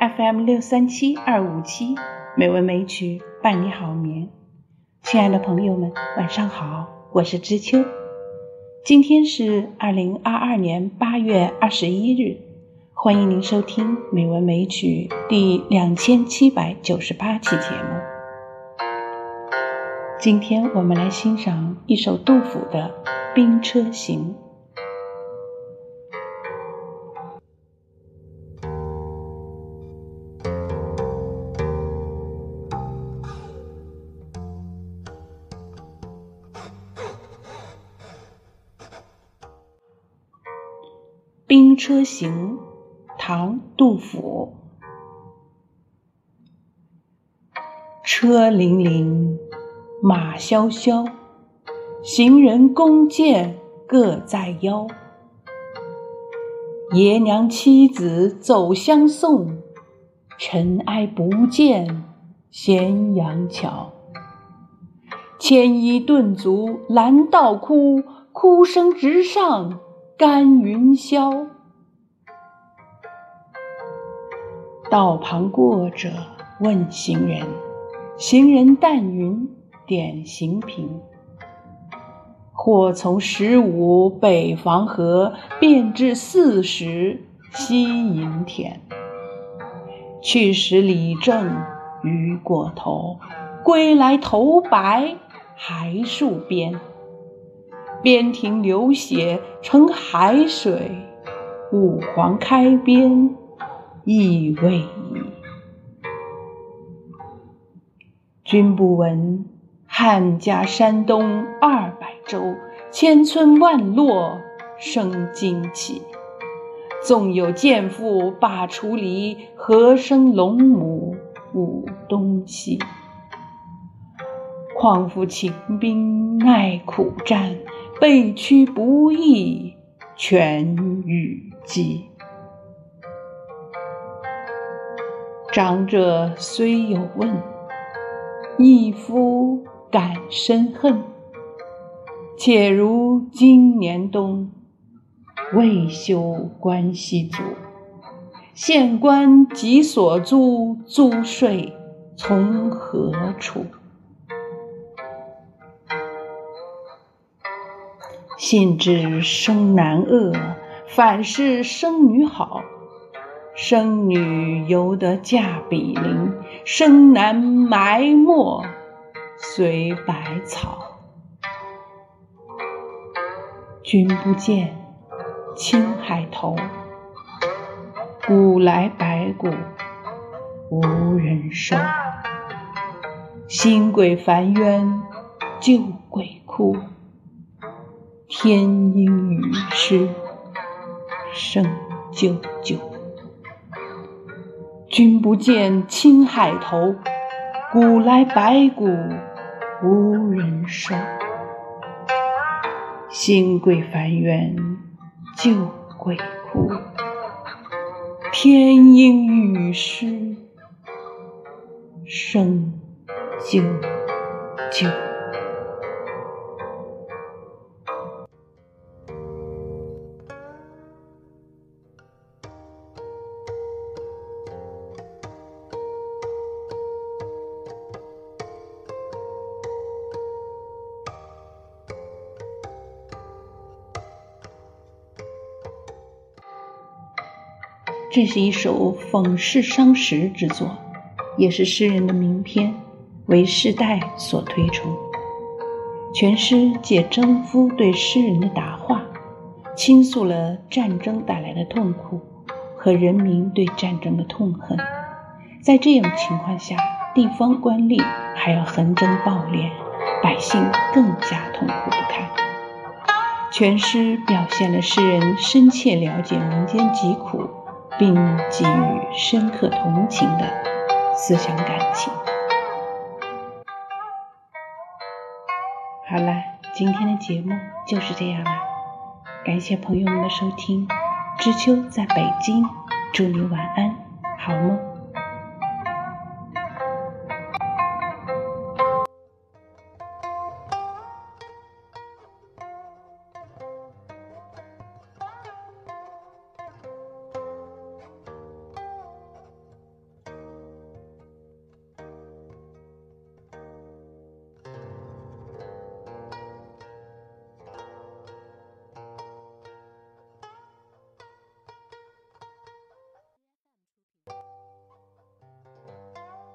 FM 六三七二五七，美文美曲伴你好眠。亲爱的朋友们，晚上好，我是知秋。今天是二零二二年八月二十一日，欢迎您收听《美文美曲》第两千七百九十八期节目。今天我们来欣赏一首杜甫的《兵车行》。《兵车行》唐·杜甫。车辚辚，马萧萧，行人弓箭各在腰。爷娘妻子走相送，尘埃不见咸阳桥。牵衣顿足拦道哭，哭声直上。干云霄，道旁过者问行人，行人但云点行频。或从十五北防河，便至四十西营田。去时李正余过头，归来头白还戍边。边庭流血成海水，五皇开边意未已。君不闻，汉家山东二百州，千村万落生旌旗。纵有剑妇把锄犁，何生龙母舞东西？况复秦兵耐苦战。被驱不易，全与鸡。长者虽有问，一夫敢深恨。且如今年冬，未休关西卒。县官急所租，租税从何处？信知生男恶，反是生女好。生女犹得嫁比邻，生男埋没随百草。君不见，青海头，古来白骨无人收。新鬼烦冤，旧鬼哭。天阴雨湿，声啾啾。君不见青海头，古来白骨无人收。新鬼烦冤，旧鬼哭。天阴雨湿，声啾啾。这是一首讽世伤时之作，也是诗人的名篇，为世代所推崇。全诗借征夫对诗人的答话，倾诉了战争带来的痛苦和人民对战争的痛恨。在这样情况下，地方官吏还要横征暴敛，百姓更加痛苦不堪。全诗表现了诗人深切了解民间疾苦。并给予深刻同情的思想感情。好了，今天的节目就是这样了，感谢朋友们的收听。知秋在北京，祝你晚安，好梦。